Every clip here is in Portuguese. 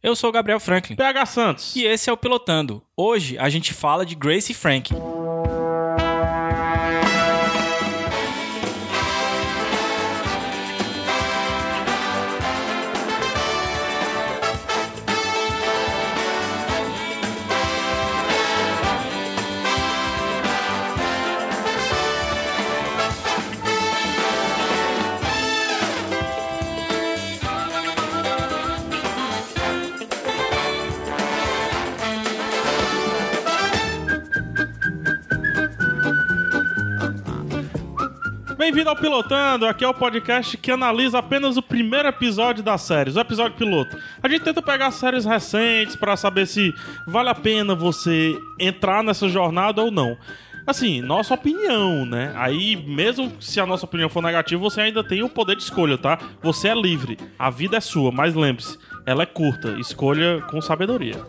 Eu sou o Gabriel Franklin. PH Santos. E esse é o Pilotando. Hoje a gente fala de Grace Frank. Ao Pilotando, aqui é o podcast que analisa apenas o primeiro episódio das séries, o episódio piloto. A gente tenta pegar séries recentes para saber se vale a pena você entrar nessa jornada ou não. Assim, nossa opinião, né? Aí, mesmo se a nossa opinião for negativa, você ainda tem o poder de escolha, tá? Você é livre, a vida é sua, mas lembre-se, ela é curta, escolha com sabedoria.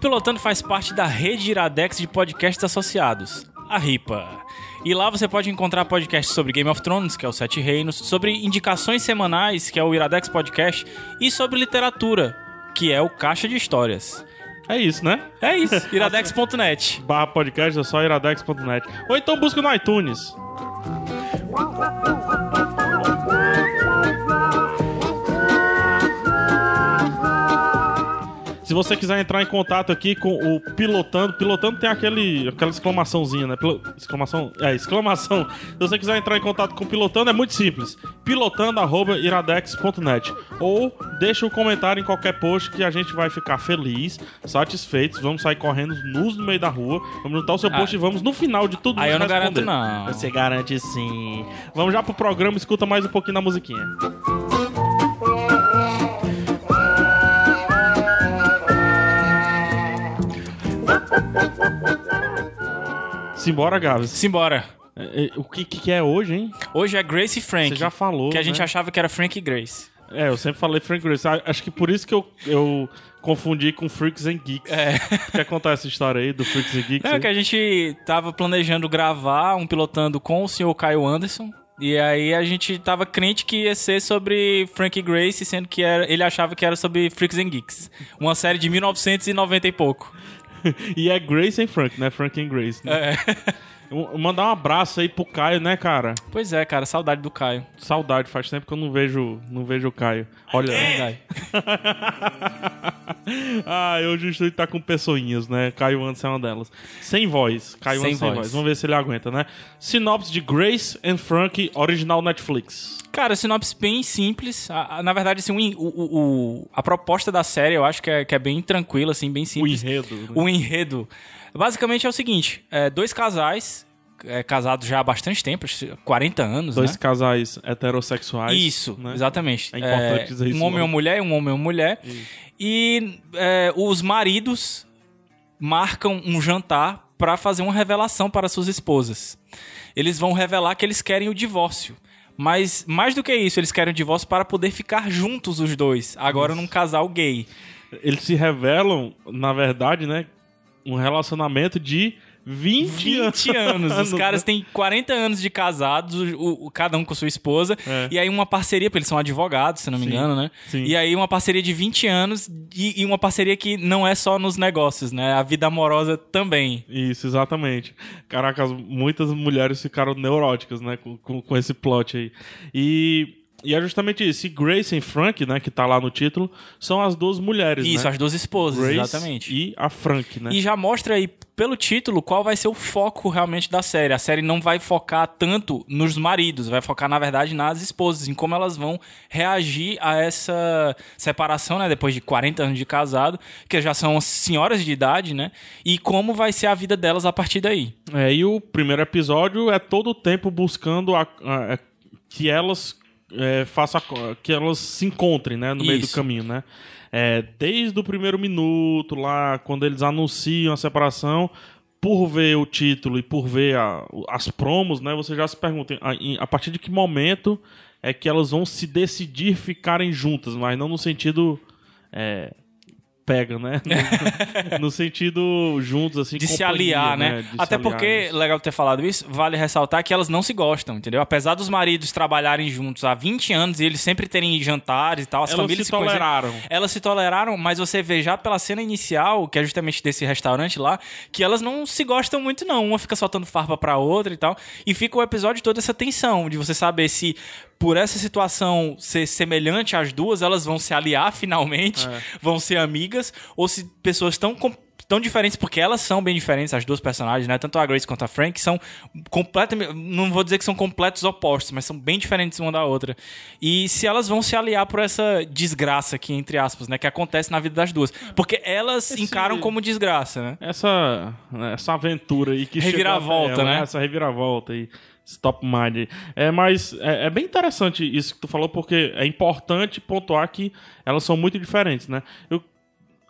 Pilotando faz parte da rede Iradex de podcasts associados, a RIPA. E lá você pode encontrar podcasts sobre Game of Thrones, que é o Sete Reinos, sobre indicações semanais, que é o Iradex Podcast, e sobre literatura, que é o Caixa de Histórias. É isso, né? É isso, iradex.net. Barra podcast é só iradex.net. Ou então busca no iTunes. Se você quiser entrar em contato aqui com o Pilotando, Pilotando tem aquele, aquela exclamaçãozinha, né? Pilo- exclamação, é, exclamação. Se você quiser entrar em contato com o Pilotando, é muito simples. pilotando.iradex.net Ou deixa um comentário em qualquer post que a gente vai ficar feliz, satisfeitos. Vamos sair correndo nus no meio da rua. Vamos juntar o seu post Ah. e vamos no final de tudo Aí isso eu não responder. garanto, não. Você garante sim. Vamos já pro programa, escuta mais um pouquinho da musiquinha. Simbora, Gabs. Simbora. É, é, O que, que é hoje, hein? Hoje é Grace e Frank. Você já falou. Que a gente né? achava que era Frank e Grace. É, eu sempre falei Frank Grace. Ah, Acho que por isso que eu, eu confundi com Freaks and Geeks. É. Quer contar essa história aí do Freaks and Geeks? Aí? que a gente tava planejando gravar um pilotando com o senhor Caio Anderson. E aí a gente tava crente que ia ser sobre Frank e Grace, sendo que era, ele achava que era sobre Freaks and Geeks. Uma série de 1990 e pouco. E é Grace and Frank, né? Frank and Grace. Né? É. Um- Mandar um abraço aí pro Caio, né, cara? Pois é, cara, saudade do Caio. Saudade, faz tempo que eu não vejo, não vejo o Caio. Olha. Verdade. ah, hoje o estúdio tá com pessoinhas, né? Caio Anderson é uma delas. Sem voz. Caio Sem Anderson sem voz. voz. Vamos ver se ele aguenta, né? Sinopse de Grace and Frank, original Netflix. Cara, sinopse bem simples. A- a- na verdade, assim, o o, o- o- a proposta da série eu acho que é, que é bem tranquila, assim, bem O simples. enredo. né? O enredo. Basicamente é o seguinte: é, dois casais, é, casados já há bastante tempo, acho que 40 anos, Dois né? casais heterossexuais. Isso, né? exatamente. É importante dizer isso Um homem e uma mulher, um homem e uma mulher. E é, os maridos marcam um jantar para fazer uma revelação para suas esposas. Eles vão revelar que eles querem o divórcio. Mas mais do que isso, eles querem o divórcio para poder ficar juntos os dois, agora num casal gay. Eles se revelam, na verdade, né? Um relacionamento de 20, 20 anos. Os caras têm 40 anos de casados, o, o- cada um com sua esposa. É. E aí uma parceria, porque eles são advogados, se não me Sim, engano, né? sim. E aí uma parceria de 20 anos e, e uma parceria que não é só nos negócios, né? A vida amorosa também. Isso, exatamente. Caraca, as- muitas mulheres ficaram neuróticas, né, com, com, com esse plot aí. E, e é justamente isso. E Grace e Frank, né, que tá lá no título, são as duas mulheres, Isso, né? as duas esposas, Grace exatamente. e a Frank, né? E já mostra aí, pelo título, qual vai ser o foco realmente da série. A série não vai focar tanto nos maridos, vai focar, na verdade, nas esposas, em como elas vão reagir a essa separação, né? Depois de 40 anos de casado, que já são senhoras de idade, né? E como vai ser a vida delas a partir daí. É, e o primeiro episódio é todo o tempo buscando a- a- a- que elas é, façam a co- que elas se encontrem, né, no meio do Isso. caminho, né? É, desde o primeiro minuto lá, quando eles anunciam a separação, por ver o título e por ver a- as promos, né, você já se pergunta a, a partir de que momento é que elas vão se decidir ficarem juntas, mas não no sentido é, pega, né? No, no sentido juntos, assim, de se aliar, né? Se Até porque, legal ter falado isso, vale ressaltar que elas não se gostam, entendeu? Apesar dos maridos trabalharem juntos há 20 anos e eles sempre terem jantares e tal, as Elas famílias se conhecem- toleraram. Elas se toleraram, mas você vê já pela cena inicial, que é justamente desse restaurante lá, que elas não se gostam muito, não. Uma fica soltando farpa pra outra e tal. E fica o episódio todo essa tensão de você saber se, por essa situação ser semelhante às duas, elas vão se aliar finalmente, É. vão ser amigas, ou se pessoas tão. Tão diferentes, porque elas são bem diferentes, as duas personagens, né? Tanto a Grace quanto a Frank são completamente. Não vou dizer que são completos opostos, mas são bem diferentes uma da outra. E se elas vão se aliar por essa desgraça aqui, entre aspas, né? Que acontece na vida das duas. Porque elas Esse- encaram como desgraça, né? Essa, essa aventura aí que Reviravolta, chegou até ela, né? Essa reviravolta aí. Stop mind. É, mas é, é bem interessante isso que tu falou, porque é importante pontuar que elas são muito diferentes, né? Eu,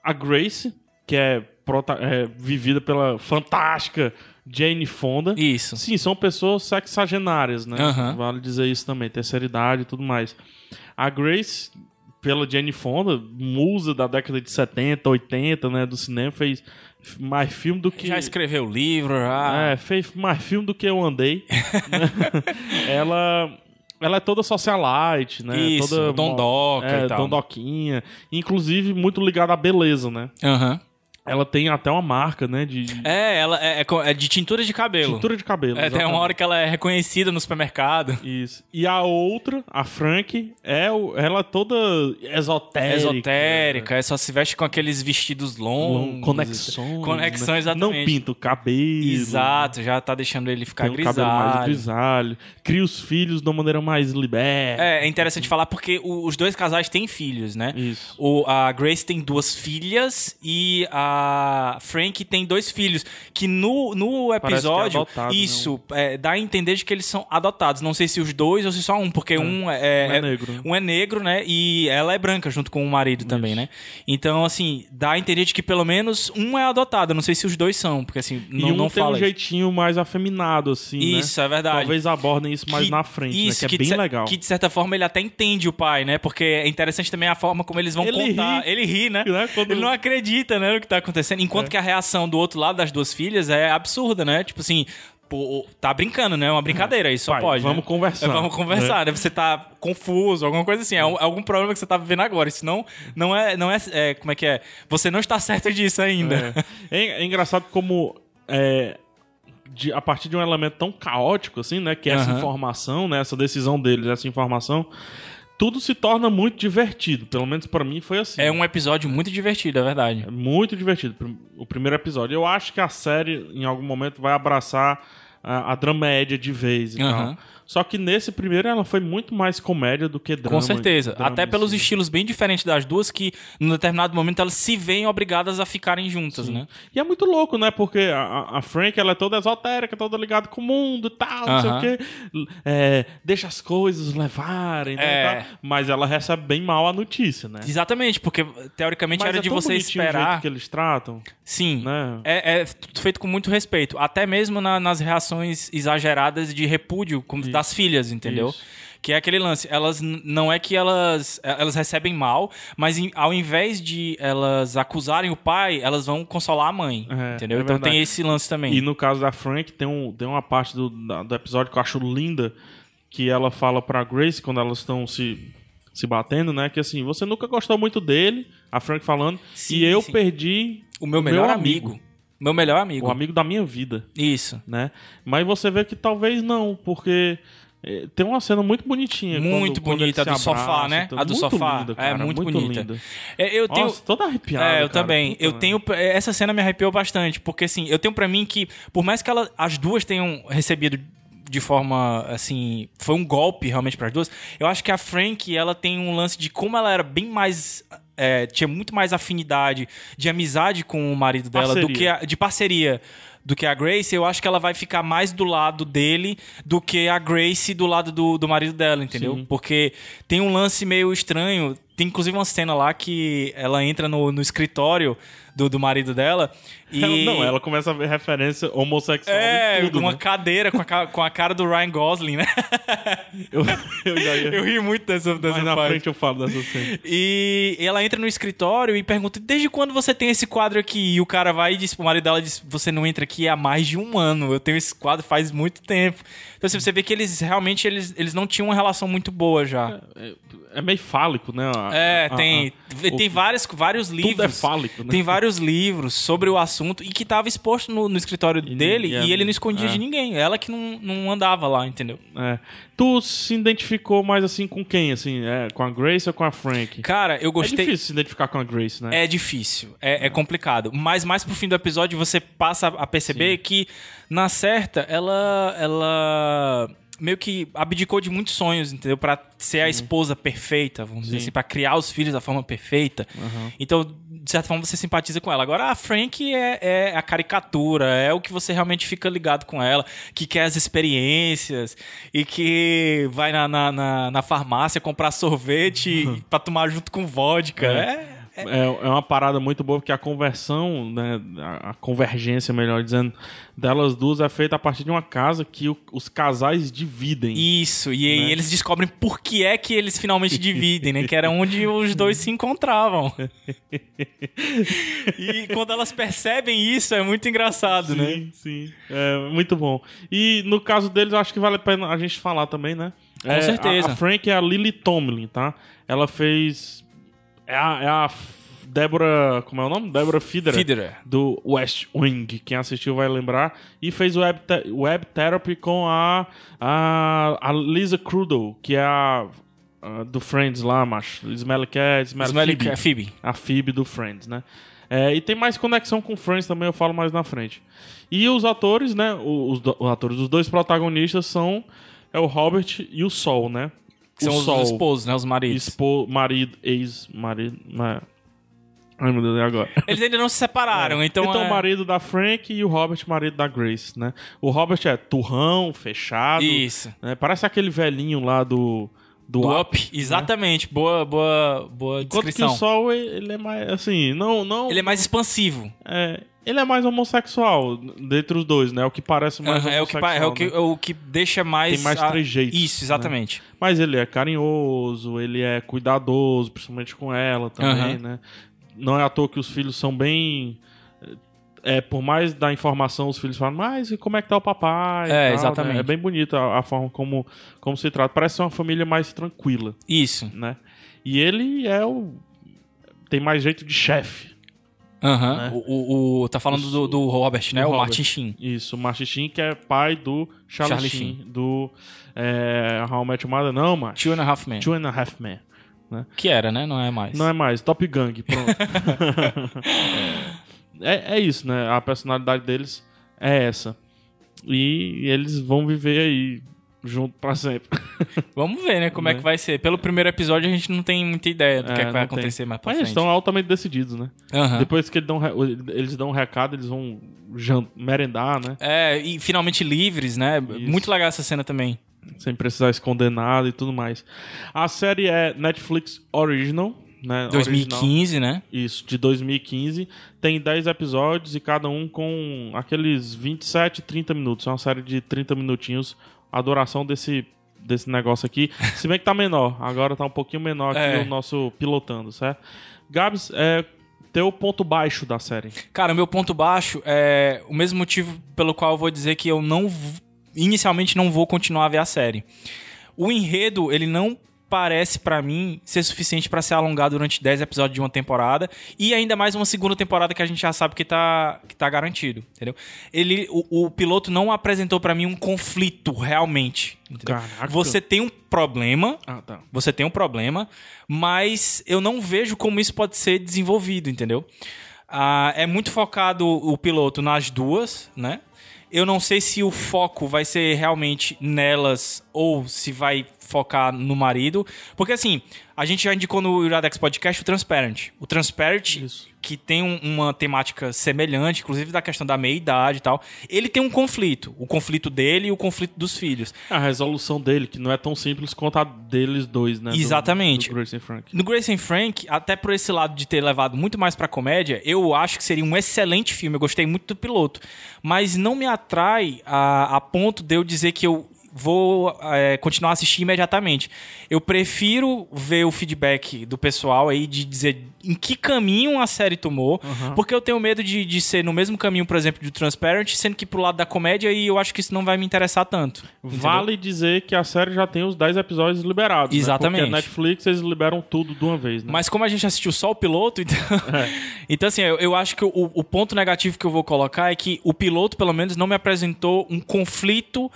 a Grace, que é, prota- é vivida pela fantástica Jane Fonda. Isso. Sim, são pessoas sexagenárias, né? Aham. Vale dizer isso também, terceira idade e tudo mais. A Grace, pela Jane Fonda, musa da década de 70, 80, né, do cinema, fez mais filme do que... Já escreveu livro, já. É, fez mais filme do que eu andei. né? ela... Ela é toda socialite, né? Isso, toda dondoca é, e tal. dondoquinha. Inclusive, muito ligada à beleza, né? Aham. Ela tem até uma marca, né? De de É, ela é, é é de tintura de cabelo. tintura de cabelo. É, tem uma hora que ela é reconhecida no supermercado. Isso. E a outra, a Frank, é o, ela é toda esotérica. Esotérica, é só se veste com aqueles vestidos longos. Long- Conexões. Conexões, né? exatamente. Não pinta o cabelo. Exato, já tá deixando ele ficar Tem o cabelo mais grisalho. grisalho. Cria os filhos de uma maneira mais liberta. É, é interessante falar porque o- os dois casais têm filhos, né? Isso. O, a Grace tem duas filhas e a Frank tem dois filhos. Que no, no que é episódio, né? isso, é, dá a entender de que eles são adotados. Não sei se os dois ou se só um, porque um é, Um é negro, né? Um é negro, né? E ela é branca junto com o marido também, né? Então, assim, dá a entender de que pelo menos um é adotado. Não sei se os dois são, porque assim, E não, um não tem fala um isso. jeitinho mais afeminado, assim, né? Isso, é verdade. Talvez abordem isso mais Que- na frente, isso, né? Que é de bem legal. Que de certa forma ele até entende o pai, né? Porque é interessante também a forma como eles vão Ele contar. ri. Ele ri, né? Né? Quando- Ele não acredita, né, no que tá acontecendo. Enquanto que a reação do outro lado das duas filhas é absurda, né? Tipo assim, pô, tá brincando, né? É uma brincadeira, isso só Pai, pode. vamos né? conversar. É, vamos conversar, né? Você tá confuso, alguma coisa assim. É um- algum problema que você tá vivendo agora. Isso não, não é. Não é, é, Como é que é? Você não está certo disso ainda. É, É- é engraçado como é, de- a partir de um elemento tão caótico assim, né, que é essa informação, né, essa decisão deles, essa informação, tudo se torna muito divertido. Pelo menos pra mim foi assim. É um episódio muito divertido, é verdade. É muito divertido o primeiro episódio. Eu acho que a série em algum momento vai abraçar a, a dramédia de vez e tal. Só que nesse primeiro ela foi muito mais comédia do que drama. Com certeza. drama Até pelos si. estilos bem diferentes das duas, que num determinado momento elas se veem obrigadas a ficarem juntas, né? E é muito louco, né? Porque a- a, Frank, ela é toda esotérica, toda ligada com o mundo e tal, não sei o quê. É, deixa as coisas levarem, né? É. Mas ela recebe bem mal a notícia, né? Exatamente, porque teoricamente Mas era é de você bonitinho o jeito esperar. que eles tratam, Sim. né? É, é feito com muito respeito. Até mesmo na- nas reações exageradas de repúdio como das filhas, entendeu? Isso. Que é aquele lance. Elas não é que elas elas recebem mal, mas em- ao invés de elas acusarem o pai, elas vão consolar a mãe, É, entendeu? é então verdade. tem esse lance também. E no caso da Frank, tem, um, tem uma parte do, do episódio que eu acho linda, que ela fala pra Grace, quando elas estão se, se batendo, né? Que assim, você nunca gostou muito dele, a Frank falando, Sim, e eu sim. perdi O meu melhor amigo. Meu melhor amigo. o amigo da minha vida. Isso. né? Mas você vê que talvez não, porque eh, tem uma cena muito bonitinha. Muito quando- quando bonita, a eles do se sofá, né? então, A do muito sofá. linda, é cara, muito, bonita. linda. É, Eu tenho. Nossa, toda arrepiada. É, eu cara. também. Eu merda. tenho. Essa cena me arrepiou bastante, porque assim, eu tenho pra mim que, por mais que ela, as duas tenham recebido de forma assim, foi um golpe realmente pras duas. Eu acho que a Frank, ela tem um lance de como ela era bem mais é, tinha muito mais afinidade de amizade com o marido dela do Parceria. que a, de parceria do que a Grace, eu acho que ela vai ficar mais do lado dele do que a Grace do lado do, do marido dela, entendeu? Sim. Porque tem um lance meio estranho. Tem inclusive uma cena lá que ela entra no, no escritório do, do marido dela. E... Ela- não, ela começa a ver referência homossexual É, tudo, uma né? cadeira com a, com a cara do Ryan Gosling, né? eu, eu já. Eu ri muito dessa, dessa Mais na parte. frente eu falo dessa cena. E ela entra no escritório e pergunta: Desde quando você tem esse quadro aqui? E o cara vai e diz pro marido dela: diz, Você não entra aqui há mais de um ano. Eu tenho esse quadro faz muito tempo. Então assim, você vê que eles realmente eles, eles não tinham uma relação muito boa já. É, é meio fálico, né? A- É, a- tem, a- tem o- vários, vários livros. Tudo é fálico, né? Tem vários livros sobre o assunto e que tava exposto no, no escritório dele e é- e ele não escondia é. de ninguém. Ela que não, não andava lá, entendeu? É. Tu se identificou mais assim com quem? Assim, é, com a Grace ou com a Frank? Cara, eu É gostei. difícil se identificar com a Grace, né? É difícil, é, é complicado. Mas mais pro fim do episódio você passa a perceber que, na certa, ela. ela meio que abdicou de muitos sonhos, entendeu? Pra ser a esposa perfeita, vamos dizer Sim. assim, pra criar os filhos da forma perfeita. Então, de certa forma, você simpatiza com ela. Agora, a Frank é, é a caricatura, é o que você realmente fica ligado com ela, que quer as experiências e que vai na, na, na, na farmácia comprar sorvete pra tomar junto com vodka. É. É, é uma parada muito boa, porque a conversão, né, a, convergência, melhor dizendo, delas duas é feita a partir de uma casa que o- os casais dividem. Isso, e aí Né? eles descobrem por que é que eles finalmente dividem, né? Que era onde os dois se encontravam. e quando elas percebem isso, é muito engraçado, né? Sim, sim. É muito bom. E no caso deles, eu acho que vale a pena a gente falar também, né? Com É, certeza. A, a Frank é a Lily Tomlin, tá? Ela fez. É a, é a Débora. Como é o nome? Débora. Fiedler. Do West Wing. Quem assistiu vai lembrar. E fez web, te- web therapy com a, a, a Lisa Crudo, que é a. a do Friends lá, macho. Smelly Cat, Smelly, Smelly Phoebe Cat- Phoebe. a Phoebe do Friends, né? É, e tem mais conexão com Friends também, eu falo mais na frente. E os atores, né? Os, do- os atores, os dois protagonistas são é o Robert e o Sol, né? São o os Sol, esposos, né? Os maridos. espo, marido, ex-marido. ma- Ai meu Deus, e agora? Eles ainda não se separaram, então. então é... o marido da Frank e o Robert, marido da Grace, né? O Robert é turrão, fechado. Isso. né? Parece aquele velhinho lá do. Do, Do Up. Up, exatamente. Boa, boa, boa Enquanto que descrição. o Sol, ele é mais, assim, não... não Ele é mais expansivo. É, ele é mais homossexual dentre os dois, né? É o que parece mais Aham, é, o que, é, o que, né? é o que deixa mais. Tem mais a- trejeitos, Isso, exatamente. Mas ele é carinhoso, ele é cuidadoso, principalmente com ela também, Aham. né? Não é à toa que os filhos são bem. É, por mais da informação, os filhos falam, mas e como é que tá o papai? É, tal, exatamente. né? É bem bonito a, a forma como, como se trata. Parece ser uma família mais tranquila, Isso. né? E ele é o. Tem mais jeito de chefe. Aham. Né? O, o- o- Tá falando do, do Robert, né? Do o Robert. Martin Sheen. Isso, o Martin Sheen, que é pai do Charlie, Charlie Sheen, Sheen. do é, How I Met Your Mother. Não, macho. Two and a Half Men. Two and a Half Men. Que era, né? Não é mais. Não é mais, Top Gang, pronto. é, é isso, né? A personalidade deles é essa. E eles vão viver aí junto pra sempre. Vamos ver, né? Como é Né? que vai ser. Pelo primeiro episódio, a gente não tem muita ideia do que, é que vai não tem. acontecer mais pra Mas eles frente. estão altamente decididos, né? Depois que eles dão, eles dão um recado, eles vão merendar, né? É, e finalmente livres, né? Muito legal essa cena também. Sem precisar esconder nada e tudo mais. A série é Netflix Original, né? Original. 2015, né? Isso, de 2015. Tem 10 episódios e cada um com aqueles 27, 30 minutos. É uma série de 30 minutinhos. A duração desse, desse negócio aqui. Se bem que tá menor. Agora tá um pouquinho menor aqui É. o nosso pilotando, certo? Gabs, é teu ponto baixo da série. Cara, meu ponto baixo é o mesmo motivo pelo qual eu vou dizer que eu não. Inicialmente não vou continuar a ver a série. O enredo, ele não parece pra mim ser suficiente pra ser alongado durante 10 episódios de uma temporada e ainda mais uma segunda temporada que a gente já sabe que tá, que tá garantido, entendeu? Ele, o, o piloto não apresentou pra mim um conflito realmente. Você tem um problema, Ah, tá. você tem um problema, mas eu não vejo como isso pode ser desenvolvido, entendeu? Ah, é muito focado o piloto nas duas, né? Eu não sei se o foco vai ser realmente nelas ou se vai focar no marido. Porque assim, a gente já indicou no Iradex Podcast o Transparent. O Transparent, Isso. que tem um- uma temática semelhante, inclusive da questão da meia-idade e tal, ele tem um conflito. O conflito dele e o conflito dos filhos. A resolução dele, que não é tão simples quanto a deles dois, né? do- Exatamente. Do, Grace and Frank. No Grace and Frank, até por esse lado de ter levado muito mais pra comédia, eu acho que seria um excelente filme. Eu gostei muito do piloto. Mas não me atrai a, a ponto de eu dizer que eu vou é, continuar a assistir imediatamente. Eu prefiro ver o feedback do pessoal aí de dizer em que caminho a série tomou, porque eu tenho medo de, de ser no mesmo caminho, por exemplo, do Transparent, sendo que pro lado da comédia e eu acho que isso não vai me interessar tanto. entendeu? Vale dizer que a série já tem os 10 episódios liberados. Exatamente. Né? Porque a Netflix eles liberam tudo de uma vez, né? Mas como a gente assistiu só o piloto, então. então, assim, eu, eu acho que o, o ponto negativo que eu vou colocar é que o piloto, pelo menos, não me apresentou um conflito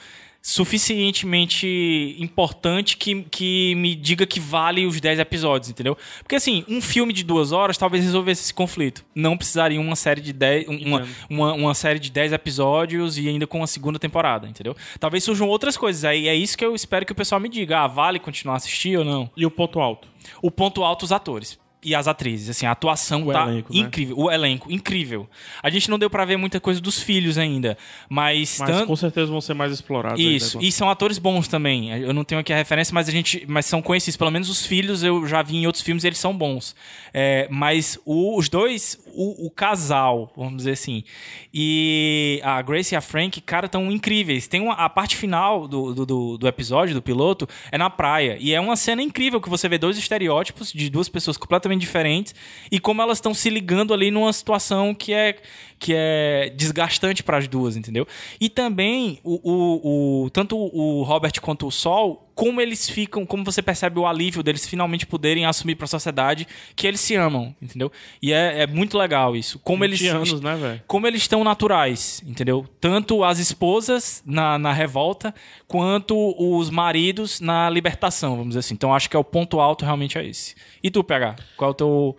suficientemente importante que, que me diga que vale os 10 episódios, entendeu? Porque, assim, um filme de duas horas talvez resolvesse esse conflito. Não precisaria uma série de 10. Uma, uma, uma série de 10 episódios e ainda com uma segunda temporada, entendeu? Talvez surjam outras coisas. Aí é isso que eu espero que o pessoal me diga. Ah, vale continuar a assistir ou não? E o ponto alto? o ponto alto os atores e as atrizes, assim, a atuação O tá elenco, né? incrível, o elenco incrível. A gente não deu pra ver muita coisa dos filhos ainda, mas, Mas tanto com certeza vão ser mais explorados. aí, isso, né? e são atores bons também. Eu não tenho aqui a referência, mas a gente, mas são conhecidos. Pelo menos os filhos eu já vi em outros filmes, e eles são bons. É, mas o- os dois, o, o casal, vamos dizer assim, e a Grace e a Frank, cara, tão incríveis. Tem uma, a parte final do, do, do, episódio do piloto é na praia e é uma cena incrível que você vê dois estereótipos de duas pessoas completamente diferentes e como elas estão se ligando ali numa situação que é que é desgastante para as duas, entendeu? E também o, o, o- tanto o Robert quanto o Sol, como eles ficam, como você percebe o alívio deles finalmente poderem assumir para a sociedade que eles se amam, entendeu? E é, é muito legal isso. Como 20 eles anos, né, velho? como eles estão naturais, entendeu? Tanto as esposas na, na revolta, quanto os maridos na libertação, vamos dizer assim. Então acho que é o ponto alto realmente é esse. E tu, PH? Qual é o teu,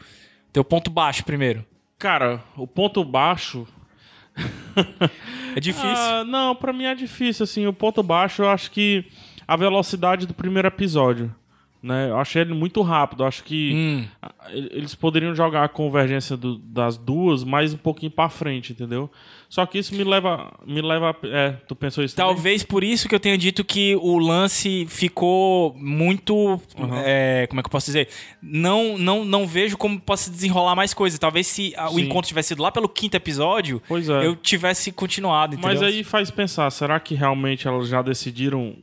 teu ponto baixo primeiro? Cara, o ponto baixo. É difícil. Ah, não, pra mim é difícil, assim. O ponto baixo, eu acho que a velocidade do primeiro episódio. Né? Eu achei ele muito rápido. Eu acho que Hum. eles poderiam jogar a convergência do- das duas mais um pouquinho pra frente, entendeu? Só que isso me leva. Me leva a- é, tu pensou isso também? Talvez por isso que eu tenha dito que o lance ficou muito. é, como é que eu posso dizer? Não, não, não vejo como possa desenrolar mais coisa. Talvez se ah, o encontro tivesse sido lá pelo quinto episódio, é. eu tivesse continuado, entendeu? Mas aí faz pensar, será que realmente elas já decidiram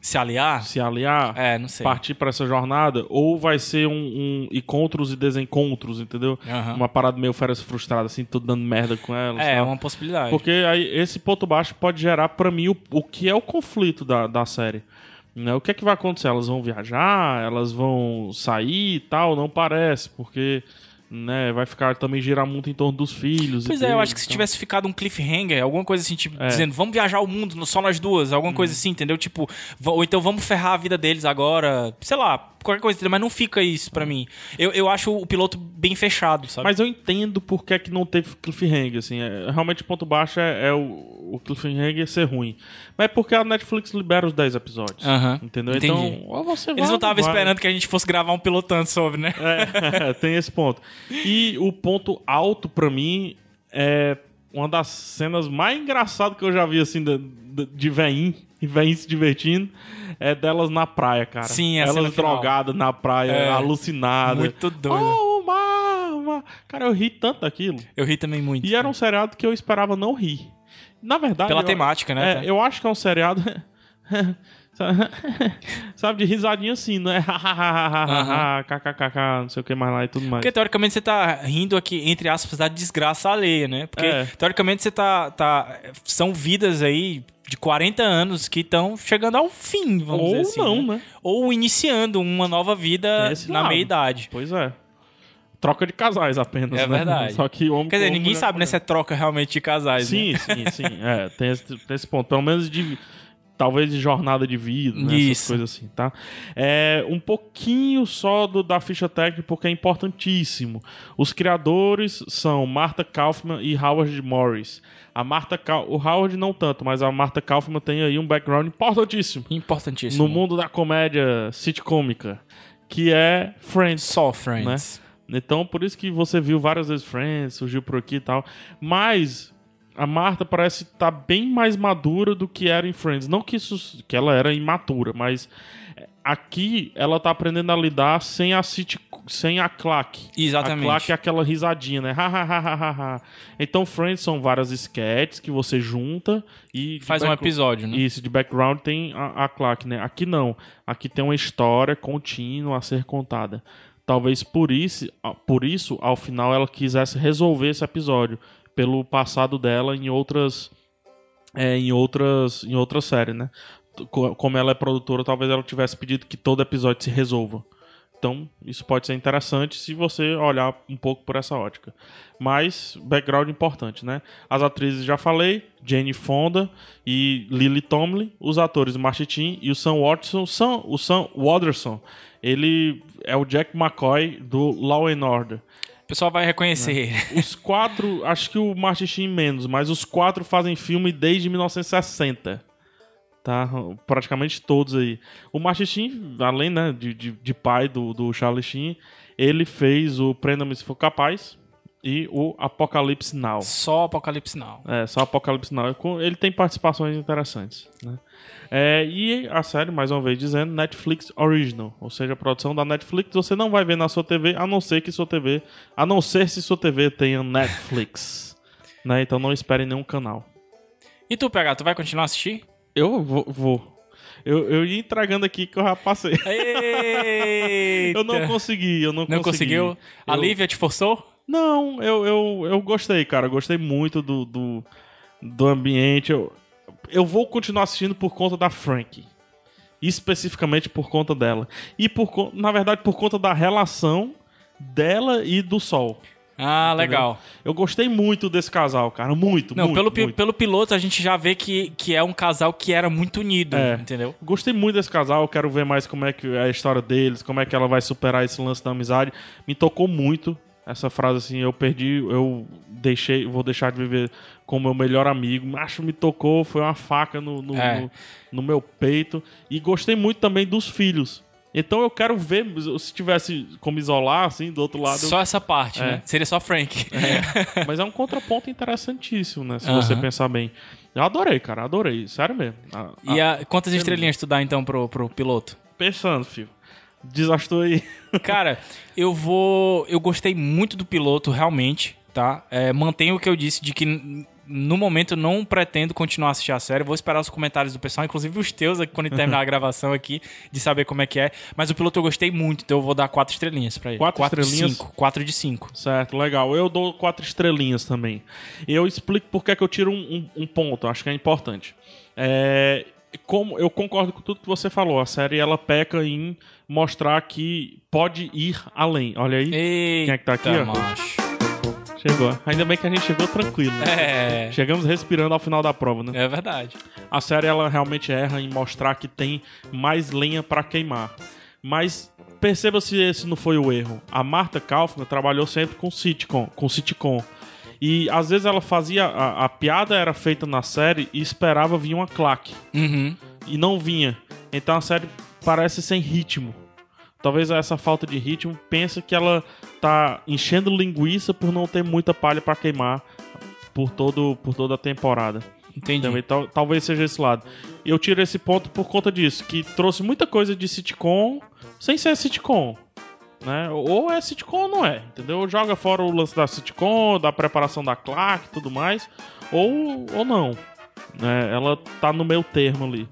Se aliar? se aliar? É, não sei. partir pra essa jornada ou vai ser um, um encontros e desencontros, entendeu? Aham. Uma parada meio férias frustrada, assim, tudo dando merda com ela. É, é uma possibilidade. Porque aí esse ponto baixo pode gerar pra mim o, o que é o conflito da, da série. Né? O que é que vai acontecer? Elas vão viajar? Elas vão sair e tal? Não parece, porque né, vai ficar também girar muito em torno dos filhos. Pois é, eu deles, acho que se então. tivesse ficado um cliffhanger, alguma coisa assim, tipo, É. dizendo, vamos viajar o mundo só nós duas, alguma Uhum. coisa assim, entendeu? Tipo, ou então vamos ferrar a vida deles agora, sei lá, qualquer coisa, mas não fica isso pra mim. Eu, eu acho o piloto bem fechado, sabe? Mas eu entendo por que, é que não teve cliffhanger, assim. É, realmente o ponto baixo é, é o, o cliffhanger ser ruim. Mas é porque a Netflix libera os 10 episódios. Entendeu? entendi. Então, ou você vai Eles não ou estavam vai. esperando que a gente fosse gravar um pilotando sobre, né? É, tem esse ponto. E o ponto alto pra mim é uma das cenas mais engraçadas que eu já vi, assim, de, de, de veinho, e veinho se divertindo, é delas na praia, cara. Sim, cena Elas drogadas na praia, É. alucinadas. Muito doido. Oh, mar. Cara, eu ri tanto daquilo. Eu ri também muito. E era um seriado que eu esperava não rir. Na verdade. Pela eu- temática, né, É, eu acho que é um seriado. Sabe, de risadinha assim, não é? kkkk, não sei o que mais lá e tudo mais. Porque teoricamente você tá rindo aqui, entre aspas, da desgraça alheia, né? Porque É. teoricamente você tá, tá. São vidas aí de 40 anos que estão chegando ao fim, vamos Ou dizer assim. não, né? Ou iniciando uma nova vida Tem esse na meia-idade. Pois é. Troca de casais apenas, É né? verdade. Só que homem Quer dizer, ninguém sabe com né, se é troca realmente de casais. Sim, né? sim, sim. É, tem esse, tem esse ponto. Pelo menos de. Talvez de jornada de vida, né? Essas coisas assim, tá? É, um pouquinho só do, da ficha técnica, porque é importantíssimo. Os criadores são Martha Kaufman e Howard Morris. A Martha Kau- o Howard não tanto, mas a Martha Kaufman tem aí um background importantíssimo Importantíssimo. no mundo da comédia sitcômica, que é Friends. Só Friends. Então, por isso que você viu várias vezes Friends, surgiu por aqui e tal. Mas a Marta parece estar bem mais madura do que era em Friends. Não que, isso, que ela era imatura, mas é, aqui ela tá aprendendo a lidar sem a sit, sem a claque. Exatamente. A claque é aquela risadinha, né? Ha, ha, ha, ha, ha. Então, Friends são várias sketches que você junta e... Faz um episódio, né? isso, de background tem a, a claque, né? Aqui não. Aqui tem uma história contínua a ser contada. Talvez por isso, por isso, ao final, ela quisesse resolver esse episódio. Pelo passado dela em outras. é, em outras. Em outras séries, né? Co- Como ela é produtora, talvez ela tivesse pedido que todo episódio se resolva. Então, isso pode ser interessante se você olhar um pouco por essa ótica. Mas, background importante, né? As atrizes já falei, Jane Fonda e Lily Tomlin. Os atores Martin e o Sam Watson. Sam, o Sam Waterson, ele é o Jack McCoy do Law and Order. O pessoal vai reconhecer. Os quatro, acho que o Martin Sheen menos, mas os quatro fazem filme desde 1960. Tá? Praticamente todos aí. O Martin Sheen, além né, de, de, de pai do, do Charlie Sheen, ele fez o Prenda-me Se For Capaz e o Apocalipse Now. Só Apocalipse Now. É, só Apocalipse Now. Ele tem participações interessantes. Né? É, e a série, mais uma vez dizendo, Netflix Original. Ou seja, a produção da Netflix você não vai ver na sua TV, a não ser que sua TV. A não ser se sua TV tenha Netflix. né? Então não espere nenhum canal. E tu, PH, tu vai continuar a assistir? Eu vou. vou. Eu, eu ia entregando aqui que eu já passei. Eu não consegui, eu não, Não consegui. conseguiu? A Eu- Lívia te forçou? Não, eu, eu, eu gostei, cara. Eu gostei muito do, do, do ambiente. Eu, eu vou continuar assistindo por conta da Frank. Especificamente por conta dela. E, por, na verdade, por conta da relação dela e do Sol. Ah, legal. Eu gostei muito desse casal, cara. Muito, Não, muito, pelo, muito. pelo piloto a gente já vê que, que é um casal que era muito unido, É. entendeu? Gostei muito desse casal, quero ver mais como é que é a história deles, como é que ela vai superar esse lance da amizade. Me tocou muito essa frase assim, eu perdi, eu deixei, vou deixar de viver com meu melhor amigo. Acho me tocou, foi uma faca no, no, É. no, no meu peito. E gostei muito também dos filhos. Então eu quero ver, se tivesse como isolar, assim, do outro lado. eu- Só essa parte, É. né? Seria só Frank. Mas é um contraponto interessantíssimo, né? Se Aham. você pensar bem. Eu adorei, cara, adorei. Sério mesmo. A- E a- a, quantas estrelinhas tu dá então pro, pro piloto? Pensando, filho. Desastrou aí. Cara, eu vou. Eu gostei muito do piloto, realmente, tá? É, mantenho o que eu disse de que no momento eu não pretendo continuar a assistir a série. Vou esperar os comentários do pessoal, inclusive os teus aqui, quando terminar a gravação aqui, de saber como é que é. Mas o piloto eu gostei muito, então eu vou dar quatro estrelinhas pra ele. Quatro de estrelinhas? cinco. Quatro de cinco. Certo, legal. Eu dou quatro estrelinhas também. Eu explico por que que eu tiro um, um- um ponto, acho que é importante. É, como eu concordo com tudo que você falou, a série ela peca em mostrar que pode ir além. Olha aí, Eita, Quem é que tá aqui, chegou. Ainda bem que a gente chegou tranquilo. né? É, Chegamos respirando ao final da prova, né? é verdade. A série ela realmente erra em mostrar que tem mais lenha pra queimar. Mas perceba se esse não foi o erro. A Martha Kaufman trabalhou sempre com sitcom, com sitcom. E às vezes ela fazia a, a piada era feita na série e esperava vir uma claque Uhum. e não vinha. Então a série parece sem ritmo. Talvez essa falta de ritmo pensa que ela tá enchendo linguiça por não ter muita palha pra queimar por todo por toda a temporada. Entendi. Também, tal- talvez seja esse lado. Eu tiro esse ponto por conta disso, que trouxe muita coisa de sitcom sem ser sitcom. Né? Ou é sitcom ou não é, entendeu? Joga fora o lance da sitcom, da preparação da claque e tudo mais, ou, ou não. né? Ela tá no meio termo ali.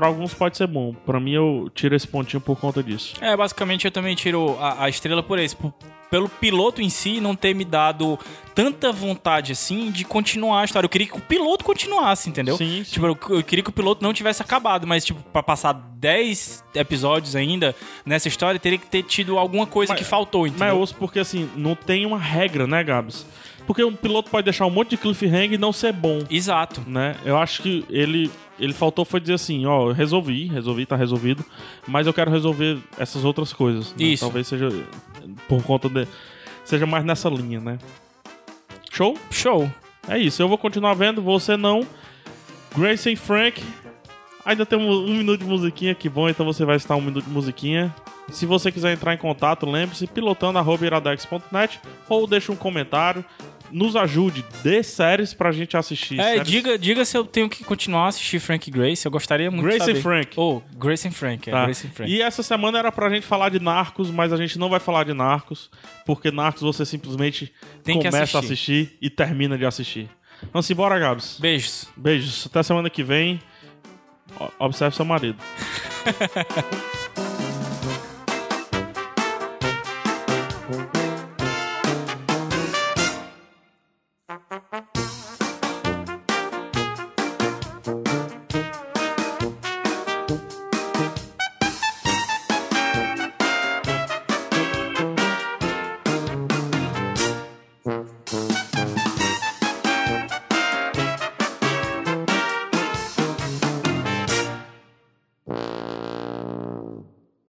Pra alguns pode ser bom, pra mim eu tiro esse pontinho por conta disso. É, basicamente eu também tiro a, a estrela por esse. por- pelo piloto em si não ter me dado tanta vontade assim de continuar a história. Eu queria que o piloto continuasse, entendeu? Sim, sim. Tipo, eu, eu queria que o piloto não tivesse acabado, mas, tipo, pra passar 10 episódios ainda nessa história, teria que ter tido alguma coisa Mas- que faltou, Mas entendeu? eu ouço porque assim, não tem uma regra, né, Gabs? Porque um piloto pode deixar um monte de cliffhanger e não ser bom. Exato. né? Eu acho que ele ele faltou foi dizer assim, ó, eu resolvi, resolvi, tá resolvido, mas eu quero resolver essas outras coisas. né? Isso. Talvez seja por conta de. Seja mais nessa linha, né? Show? Show. É isso, eu vou continuar vendo, você não. Grace e Frank. Ainda temos um minuto de musiquinha, que bom, então você vai estar um minuto de musiquinha. Se você quiser entrar em contato, lembre-se, pilotando.iradex.net ou deixa um comentário. Nos ajude, dê séries pra gente assistir. É, séries- diga, diga se eu tenho que continuar a assistir Frank e Grace. Eu gostaria muito Grace de e saber. Frank. Oh, Grace and Frank. É, Tá. Grace and Frank. E essa semana era pra gente falar de Narcos, mas a gente não vai falar de Narcos, porque Narcos você simplesmente Tem começa a assistir. assistir e termina de assistir. Vamos embora, Gabs. Beijos. Beijos. Até semana que vem. Observe seu marido.